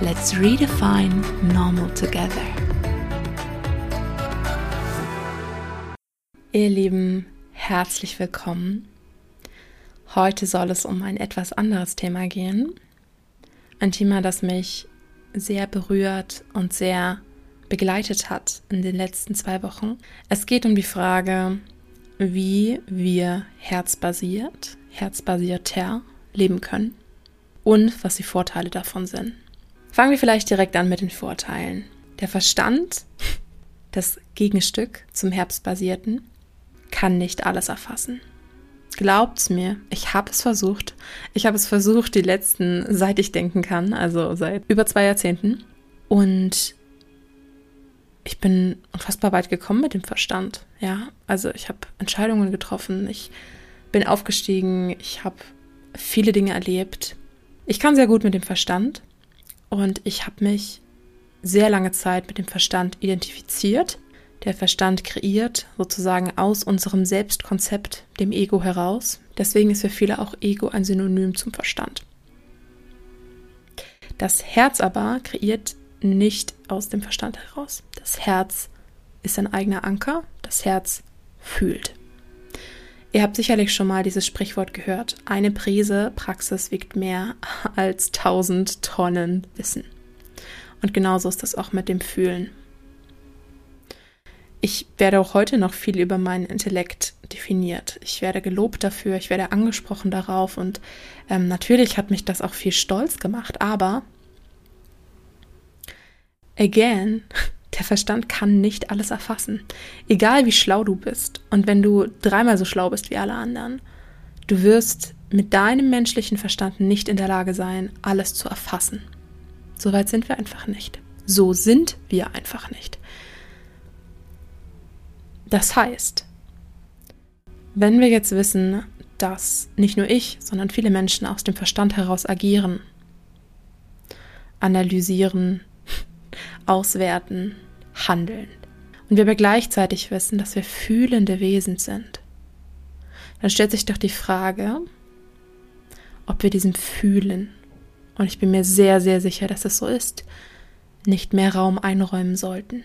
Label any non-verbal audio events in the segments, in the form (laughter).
Let's redefine normal together. Ihr Lieben, herzlich willkommen. Heute soll es um ein etwas anderes Thema gehen. Ein Thema, das mich sehr berührt und sehr begleitet hat in den letzten zwei Wochen. Es geht um die Frage, wie wir herzbasiert, herzbasierter leben können und was die Vorteile davon sind. Fangen wir vielleicht direkt an mit den Vorteilen. Der Verstand, das Gegenstück zum Herbstbasierten, kann nicht alles erfassen. Glaubt's mir, ich habe es versucht. Ich habe es versucht, die letzten, seit ich denken kann, also seit über zwei Jahrzehnten. Und ich bin unfassbar weit gekommen mit dem Verstand. Ja, also ich habe Entscheidungen getroffen, ich bin aufgestiegen, ich habe viele Dinge erlebt, ich kann sehr gut mit dem Verstand und ich habe mich sehr lange Zeit mit dem Verstand identifiziert. Der Verstand kreiert sozusagen aus unserem Selbstkonzept, dem Ego heraus. Deswegen ist für viele auch Ego ein Synonym zum Verstand. Das Herz aber kreiert nicht aus dem Verstand heraus. Das Herz ist ein eigener Anker. Das Herz fühlt. Ihr habt sicherlich schon mal dieses Sprichwort gehört. Eine Prise Praxis wiegt mehr (laughs) als tausend Tonnen Wissen. Und genauso ist das auch mit dem Fühlen. Ich werde auch heute noch viel über meinen Intellekt definiert. Ich werde gelobt dafür, ich werde angesprochen darauf und ähm, natürlich hat mich das auch viel stolz gemacht, aber again, (laughs) der Verstand kann nicht alles erfassen. Egal wie schlau du bist und wenn du dreimal so schlau bist wie alle anderen, du wirst mit deinem menschlichen Verstand nicht in der Lage sein, alles zu erfassen. So weit sind wir einfach nicht. So sind wir einfach nicht. Das heißt, wenn wir jetzt wissen, dass nicht nur ich, sondern viele Menschen aus dem Verstand heraus agieren, analysieren, (laughs) auswerten, handeln. Und wir aber gleichzeitig wissen, dass wir fühlende Wesen sind. Dann stellt sich doch die Frage, ob wir diesem Fühlen, und ich bin mir sehr, sehr sicher, dass es so ist, nicht mehr Raum einräumen sollten.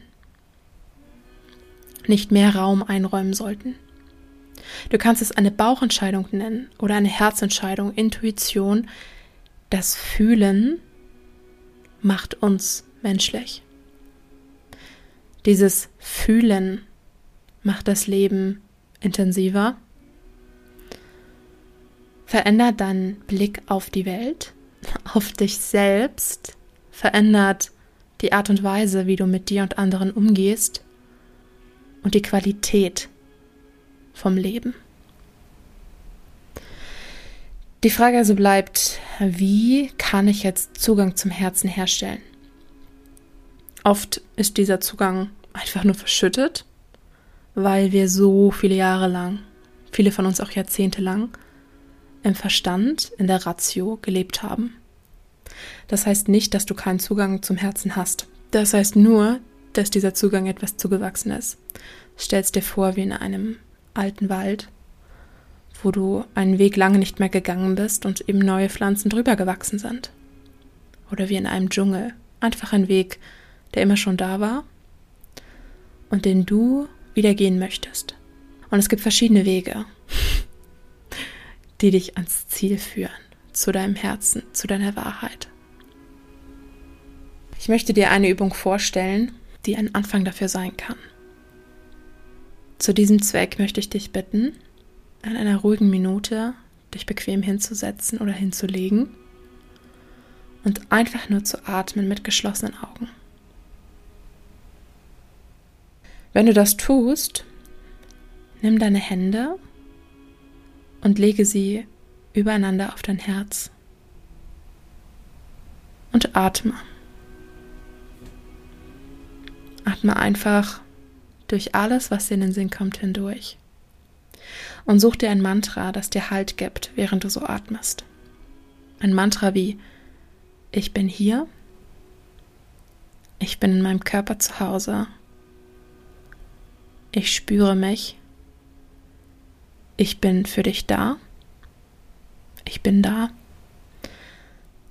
Nicht mehr Raum einräumen sollten. Du kannst es eine Bauchentscheidung nennen oder eine Herzentscheidung, Intuition. Das Fühlen macht uns menschlich. Dieses Fühlen macht das Leben intensiver, verändert deinen Blick auf die Welt, (laughs) auf dich selbst, verändert die Art und Weise, wie du mit dir und anderen umgehst und die Qualität vom Leben. Die Frage also bleibt, wie kann ich jetzt Zugang zum Herzen herstellen? Oft ist dieser Zugang einfach nur verschüttet, weil wir so viele Jahre lang, viele von uns auch Jahrzehnte lang, im Verstand, in der Ratio gelebt haben. Das heißt nicht, dass du keinen Zugang zum Herzen hast. Das heißt nur, dass dieser Zugang etwas zugewachsen ist. Stellst dir vor, wie in einem alten Wald, wo du einen Weg lange nicht mehr gegangen bist und eben neue Pflanzen drüber gewachsen sind. Oder wie in einem Dschungel. Einfach ein Weg, der immer schon da war und den du wieder gehen möchtest. Und es gibt verschiedene Wege, die dich ans Ziel führen, zu deinem Herzen, zu deiner Wahrheit. Ich möchte dir eine Übung vorstellen, die ein Anfang dafür sein kann. Zu diesem Zweck möchte ich dich bitten, in einer ruhigen Minute dich bequem hinzusetzen oder hinzulegen und einfach nur zu atmen mit geschlossenen Augen. Wenn du das tust, nimm deine Hände und lege sie übereinander auf dein Herz und atme. Atme einfach durch alles, was dir in den Sinn kommt, hindurch. Und such dir ein Mantra, das dir Halt gibt, während du so atmest. Ein Mantra wie Ich bin hier, ich bin in meinem Körper zu Hause, ich spüre mich, ich bin für dich da, ich bin da.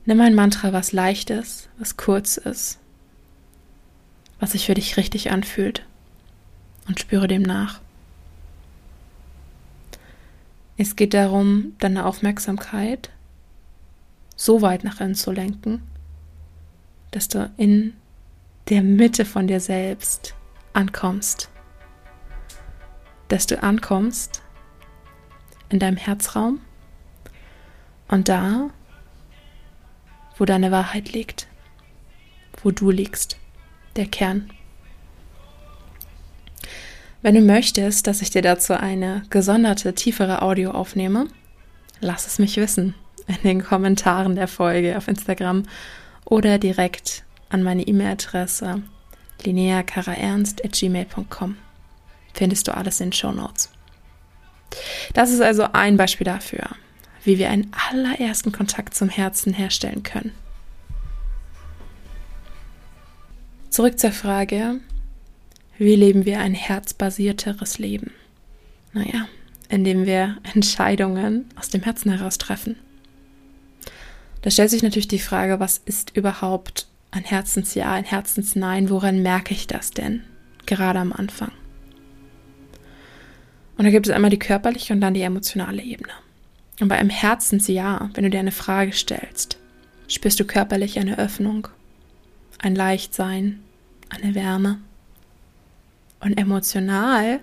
Nimm ein Mantra, was leicht ist, was kurz ist, was sich für dich richtig anfühlt und spüre dem nach. Es geht darum, deine Aufmerksamkeit so weit nach innen zu lenken, dass du in der Mitte von dir selbst ankommst. Dass du ankommst in deinem Herzraum und da, wo deine Wahrheit liegt, wo du liegst, der Kern. Wenn du möchtest, dass ich dir dazu eine gesonderte, tiefere Audio aufnehme, lass es mich wissen in den Kommentaren der Folge auf Instagram oder direkt an meine E-Mail-Adresse lineakaraernst.gmail.com. Findest du alles in den Show Notes. Das ist also ein Beispiel dafür, wie wir einen allerersten Kontakt zum Herzen herstellen können. Zurück zur Frage, wie leben wir ein herzbasierteres Leben? Naja, indem wir Entscheidungen aus dem Herzen heraus treffen. Da stellt sich natürlich die Frage, was ist überhaupt ein Herzensja, ein Herzensnein? Woran merke ich das denn? Gerade am Anfang. Und da gibt es einmal die körperliche und dann die emotionale Ebene. Und bei einem Herzensja, wenn du dir eine Frage stellst, spürst du körperlich eine Öffnung, ein Leichtsein, eine Wärme. Und emotional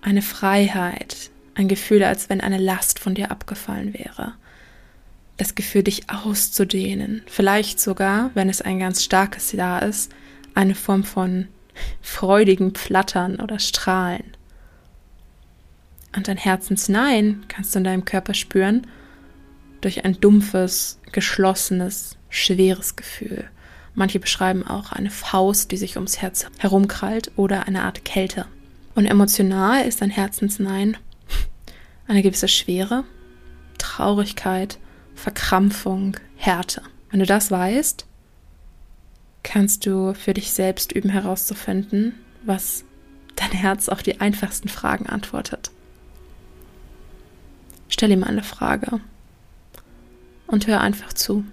eine Freiheit, ein Gefühl, als wenn eine Last von dir abgefallen wäre. Das Gefühl, dich auszudehnen. Vielleicht sogar, wenn es ein ganz starkes Ja ist, eine Form von freudigen Flattern oder Strahlen. Und ein Herzensnein kannst du in deinem Körper spüren durch ein dumpfes, geschlossenes, schweres Gefühl. Manche beschreiben auch eine Faust, die sich ums Herz herumkrallt oder eine Art Kälte. Und emotional ist ein Herzensnein eine gewisse Schwere, Traurigkeit, Verkrampfung, Härte. Wenn du das weißt, kannst du für dich selbst üben herauszufinden, was dein Herz auf die einfachsten Fragen antwortet. Stell ihm eine Frage und hör einfach zu,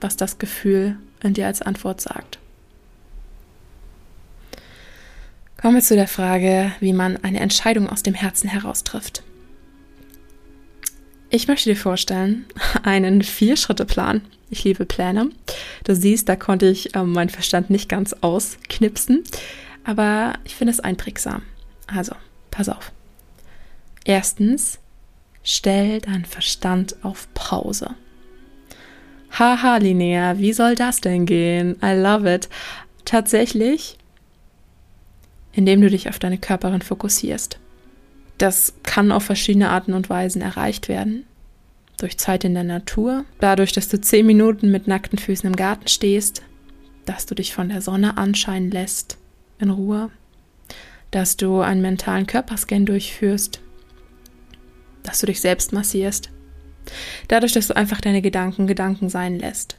was das Gefühl in dir als Antwort sagt. Kommen wir zu der Frage, wie man eine Entscheidung aus dem Herzen heraus trifft. Ich möchte dir vorstellen, (laughs) einen Vier-Schritte-Plan. Ich liebe Pläne. Du siehst, da konnte ich äh, meinen Verstand nicht ganz ausknipsen, aber ich finde es einprägsam. Also, pass auf. Erstens, Stell deinen Verstand auf Pause. Haha, Linnea, wie soll das denn gehen? I love it. Tatsächlich, indem du dich auf deine Körperin fokussierst. Das kann auf verschiedene Arten und Weisen erreicht werden. Durch Zeit in der Natur, dadurch, dass du zehn Minuten mit nackten Füßen im Garten stehst, dass du dich von der Sonne anscheinen lässt, in Ruhe, dass du einen mentalen Körperscan durchführst, dass du dich selbst massierst. Dadurch, dass du einfach deine Gedanken Gedanken sein lässt.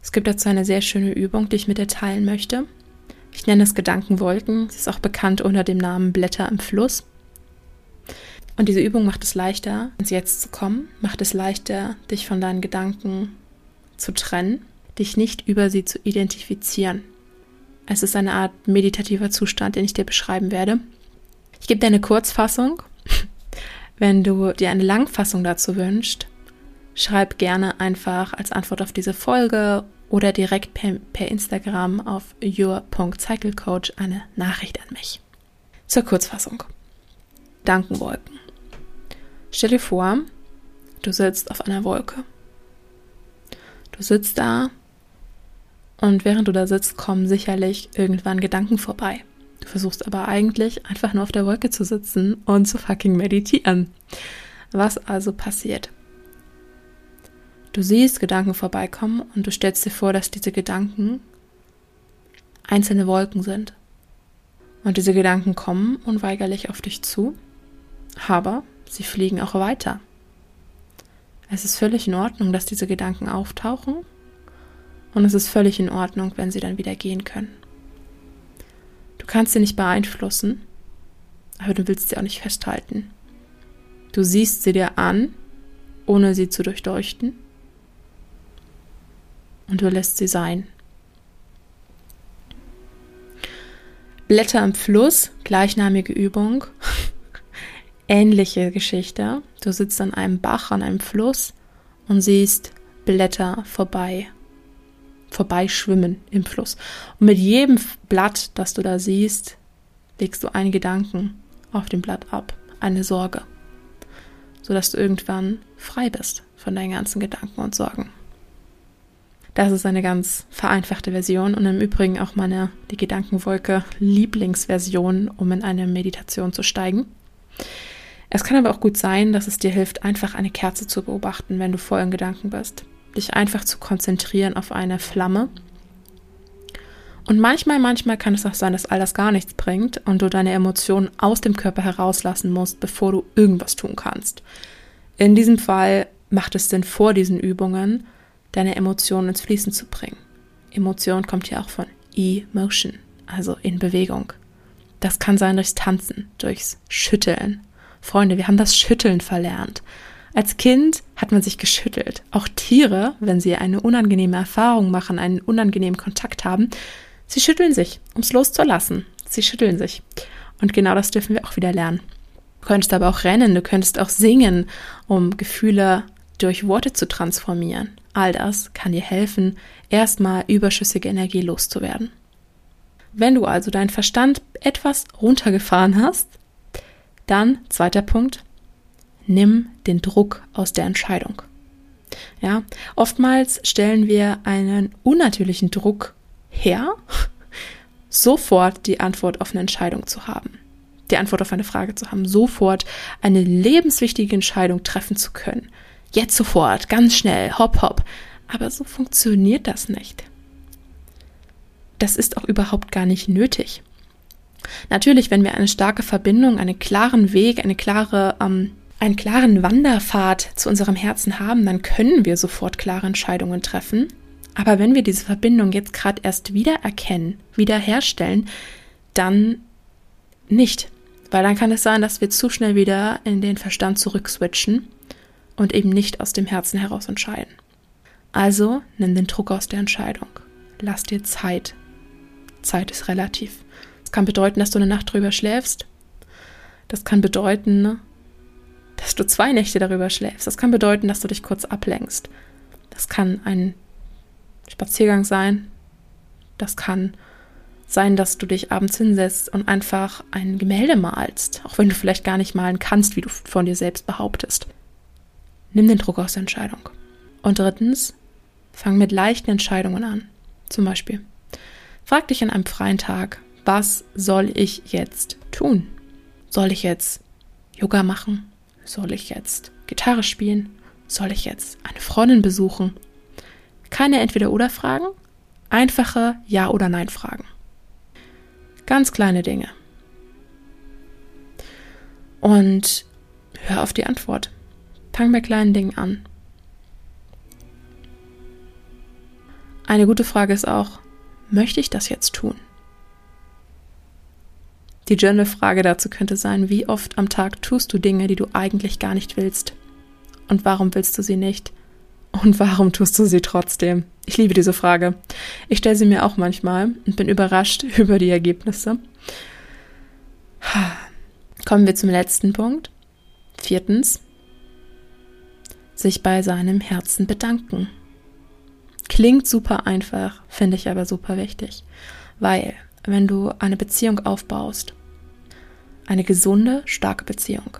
Es gibt dazu eine sehr schöne Übung, die ich mit dir teilen möchte. Ich nenne es Gedankenwolken. Sie ist auch bekannt unter dem Namen Blätter im Fluss. Und diese Übung macht es leichter, ins Jetzt zu kommen, macht es leichter, dich von deinen Gedanken zu trennen, dich nicht über sie zu identifizieren. Es ist eine Art meditativer Zustand, den ich dir beschreiben werde. Ich gebe dir eine Kurzfassung wenn du dir eine Langfassung dazu wünschst, schreib gerne einfach als Antwort auf diese Folge oder direkt per, per Instagram auf your.cyclecoach eine Nachricht an mich. Zur Kurzfassung. Dankenwolken. Stell dir vor, du sitzt auf einer Wolke. Du sitzt da und während du da sitzt, kommen sicherlich irgendwann Gedanken vorbei. Du versuchst aber eigentlich einfach nur auf der Wolke zu sitzen und zu fucking meditieren. Was also passiert? Du siehst Gedanken vorbeikommen und du stellst dir vor, dass diese Gedanken einzelne Wolken sind. Und diese Gedanken kommen unweigerlich auf dich zu, aber sie fliegen auch weiter. Es ist völlig in Ordnung, dass diese Gedanken auftauchen und es ist völlig in Ordnung, wenn sie dann wieder gehen können. Du kannst sie nicht beeinflussen, aber du willst sie auch nicht festhalten. Du siehst sie dir an, ohne sie zu durchleuchten, und du lässt sie sein. Blätter im Fluss, gleichnamige Übung, (laughs) ähnliche Geschichte. Du sitzt an einem Bach, an einem Fluss und siehst Blätter vorbei, vorbeischwimmen im Fluss. Und mit jedem Blatt, das du da siehst, legst du einen Gedanken auf dem Blatt ab, eine Sorge, sodass du irgendwann frei bist von deinen ganzen Gedanken und Sorgen. Das ist eine ganz vereinfachte Version und im Übrigen auch meine die Gedankenwolke Lieblingsversion, um in eine Meditation zu steigen. Es kann aber auch gut sein, dass es dir hilft, einfach eine Kerze zu beobachten, wenn du voll in Gedanken bist. Dich einfach zu konzentrieren auf eine Flamme. Und manchmal, manchmal kann es auch sein, dass all das gar nichts bringt und du deine Emotionen aus dem Körper herauslassen musst, bevor du irgendwas tun kannst. In diesem Fall macht es Sinn, vor diesen Übungen deine Emotionen ins Fließen zu bringen. Emotion kommt ja auch von Emotion, also in Bewegung. Das kann sein durchs Tanzen, durchs Schütteln. Freunde, wir haben das Schütteln verlernt. Als Kind hat man sich geschüttelt. Auch Tiere, wenn sie eine unangenehme Erfahrung machen, einen unangenehmen Kontakt haben, sie schütteln sich, um es loszulassen. Sie schütteln sich. Und genau das dürfen wir auch wieder lernen. Du könntest aber auch rennen, du könntest auch singen, um Gefühle durch Worte zu transformieren. All das kann dir helfen, erstmal überschüssige Energie loszuwerden. Wenn du also deinen Verstand etwas runtergefahren hast, dann zweiter Punkt, nimm den Druck aus der Entscheidung. Ja, oftmals stellen wir einen unnatürlichen Druck her, (laughs) sofort die Antwort auf eine Entscheidung zu haben, die Antwort auf eine Frage zu haben, sofort eine lebenswichtige Entscheidung treffen zu können. Jetzt sofort, ganz schnell, hopp, hopp. Aber so funktioniert das nicht. Das ist auch überhaupt gar nicht nötig. Natürlich, wenn wir eine starke Verbindung, einen klaren Weg, eine klare, ähm, einen klaren Wanderpfad zu unserem Herzen haben, dann können wir sofort klare Entscheidungen treffen. Aber wenn wir diese Verbindung jetzt gerade erst wiedererkennen, wiederherstellen, dann nicht. Weil dann kann es sein, dass wir zu schnell wieder in den Verstand zurückswitchen und eben nicht aus dem Herzen heraus entscheiden. Also nimm den Druck aus der Entscheidung. Lass dir Zeit. Zeit ist relativ. Das kann bedeuten, dass du eine Nacht drüber schläfst. Das kann bedeuten, dass du zwei Nächte darüber schläfst. Das kann bedeuten, dass du dich kurz ablenkst. Das kann ein Spaziergang sein. Das kann sein, dass du dich abends hinsetzt und einfach ein Gemälde malst, auch wenn du vielleicht gar nicht malen kannst, wie du von dir selbst behauptest. Nimm den Druck aus der Entscheidung. Und drittens, fang mit leichten Entscheidungen an. Zum Beispiel, frag dich an einem freien Tag, was soll ich jetzt tun? Soll ich jetzt Yoga machen? Soll ich jetzt Gitarre spielen? Soll ich jetzt eine Freundin besuchen? Keine Entweder-Oder-Fragen, einfache Ja- oder Nein-Fragen. Ganz kleine Dinge. Und hör auf die Antwort. Fang bei kleinen Dingen an. Eine gute Frage ist auch, möchte ich das jetzt tun? Die Journal-Frage dazu könnte sein, wie oft am Tag tust du Dinge, die du eigentlich gar nicht willst? Und warum willst du sie nicht? Und warum tust du sie trotzdem? Ich liebe diese Frage. Ich stelle sie mir auch manchmal und bin überrascht (laughs) über die Ergebnisse. Kommen wir zum letzten Punkt. Viertens, sich bei seinem Herzen bedanken. Klingt super einfach, finde ich aber super wichtig, weil wenn du eine Beziehung aufbaust, eine gesunde, starke Beziehung,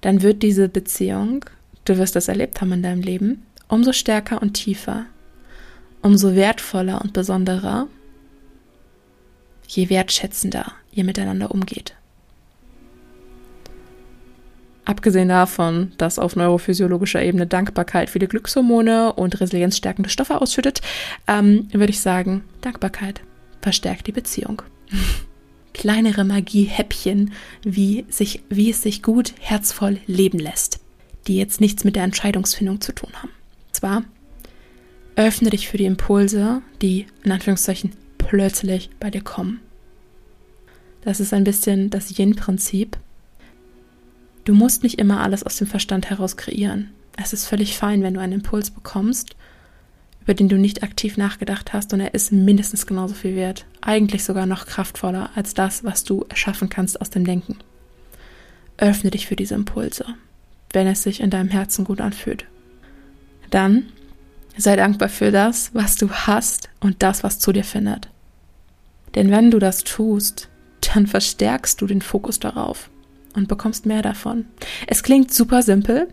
dann wird diese Beziehung, du wirst das erlebt haben in deinem Leben, umso stärker und tiefer, umso wertvoller und besonderer, je wertschätzender ihr miteinander umgeht. Abgesehen davon, dass auf neurophysiologischer Ebene Dankbarkeit viele Glückshormone und resilienzstärkende Stoffe ausschüttet, ähm, würde ich sagen, Dankbarkeit. verstärkt die Beziehung. (laughs) Kleinere Magie-Häppchen, wie, sich, wie es sich gut, herzvoll leben lässt, die jetzt nichts mit der Entscheidungsfindung zu tun haben. Zwar öffne dich für die Impulse, die in Anführungszeichen plötzlich bei dir kommen. Das ist ein bisschen das Yin-Prinzip. Du musst nicht immer alles aus dem Verstand heraus kreieren. Es ist völlig fein, wenn du einen Impuls bekommst, über den du nicht aktiv nachgedacht hast und er ist mindestens genauso viel wert, eigentlich sogar noch kraftvoller als das, was du erschaffen kannst aus dem Denken. Öffne dich für diese Impulse, wenn es sich in deinem Herzen gut anfühlt. Dann sei dankbar für das, was du hast und das, was zu dir findet. Denn wenn du das tust, dann verstärkst du den Fokus darauf und bekommst mehr davon. Es klingt super simpel.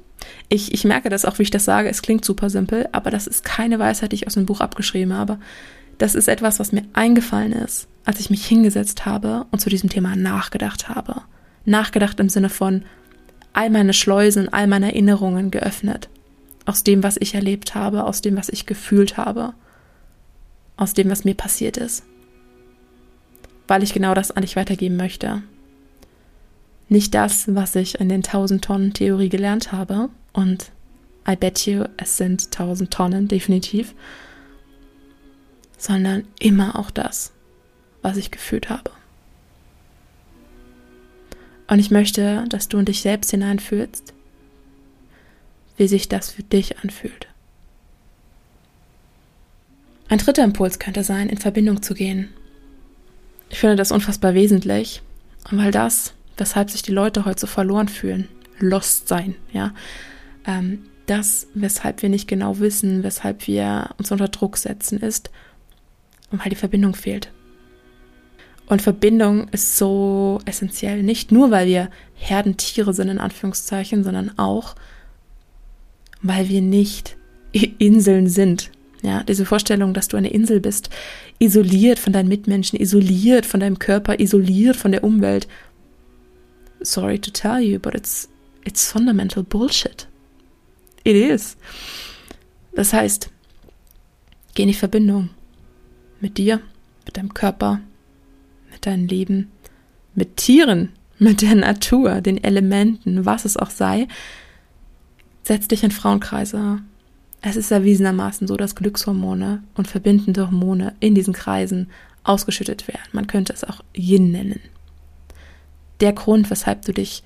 Ich, ich merke das auch, wie ich das sage. Es klingt super simpel, aber das ist keine Weisheit, die ich aus dem Buch abgeschrieben habe. Das ist etwas, was mir eingefallen ist, als ich mich hingesetzt habe und zu diesem Thema nachgedacht habe. Nachgedacht im Sinne von all meine Schleusen, all meine Erinnerungen geöffnet. Aus dem, was ich erlebt habe, aus dem, was ich gefühlt habe, aus dem, was mir passiert ist weil ich genau das an dich weitergeben möchte. Nicht das, was ich in den 1000 Tonnen Theorie gelernt habe, und I bet you, es sind 1000 Tonnen, definitiv, sondern immer auch das, was ich gefühlt habe. Und ich möchte, dass du in dich selbst hineinfühlst, wie sich das für dich anfühlt. Ein dritter Impuls könnte sein, in Verbindung zu gehen ich finde das unfassbar wesentlich, weil das, weshalb sich die Leute heute so verloren fühlen, lost sein, ja, ähm, das, weshalb wir nicht genau wissen, weshalb wir uns unter Druck setzen, ist, weil die Verbindung fehlt. Und Verbindung ist so essentiell, nicht nur, weil wir Herdentiere sind, in Anführungszeichen, sondern auch, weil wir nicht Inseln sind. Ja, diese Vorstellung, dass du eine Insel bist, isoliert von deinen Mitmenschen, isoliert von deinem Körper, isoliert von der Umwelt. Sorry to tell you, but it's, it's fundamental bullshit. It is. Das heißt, geh in die Verbindung mit dir, mit deinem Körper, mit deinem Leben, mit Tieren, mit der Natur, den Elementen, was es auch sei. Setz dich in Frauenkreise, es ist erwiesenermaßen so, dass Glückshormone und verbindende Hormone in diesen Kreisen ausgeschüttet werden. Man könnte es auch Yin nennen. Der Grund, weshalb du dich,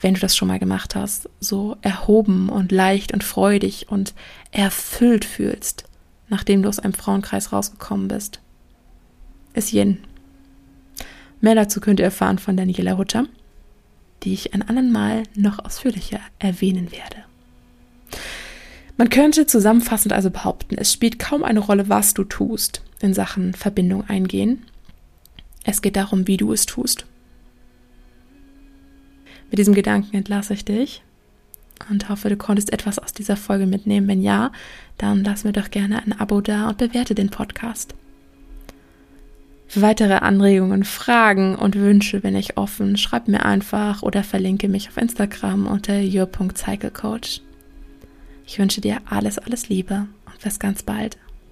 wenn du das schon mal gemacht hast, so erhoben und leicht und freudig und erfüllt fühlst, nachdem du aus einem Frauenkreis rausgekommen bist, ist Yin. Mehr dazu könnt ihr erfahren von Daniela Hutter, die ich ein anderen Mal noch ausführlicher erwähnen werde. Man könnte zusammenfassend also behaupten, es spielt kaum eine Rolle, was du tust in Sachen Verbindung eingehen. Es geht darum, wie du es tust. Mit diesem Gedanken entlasse ich dich und hoffe, du konntest etwas aus dieser Folge mitnehmen. Wenn ja, dann lass mir doch gerne ein Abo da und bewerte den Podcast. Für weitere Anregungen, Fragen und Wünsche bin ich offen. Schreib mir einfach oder verlinke mich auf Instagram unter your.cyclecoach. Ich wünsche dir alles, alles Liebe und bis ganz bald.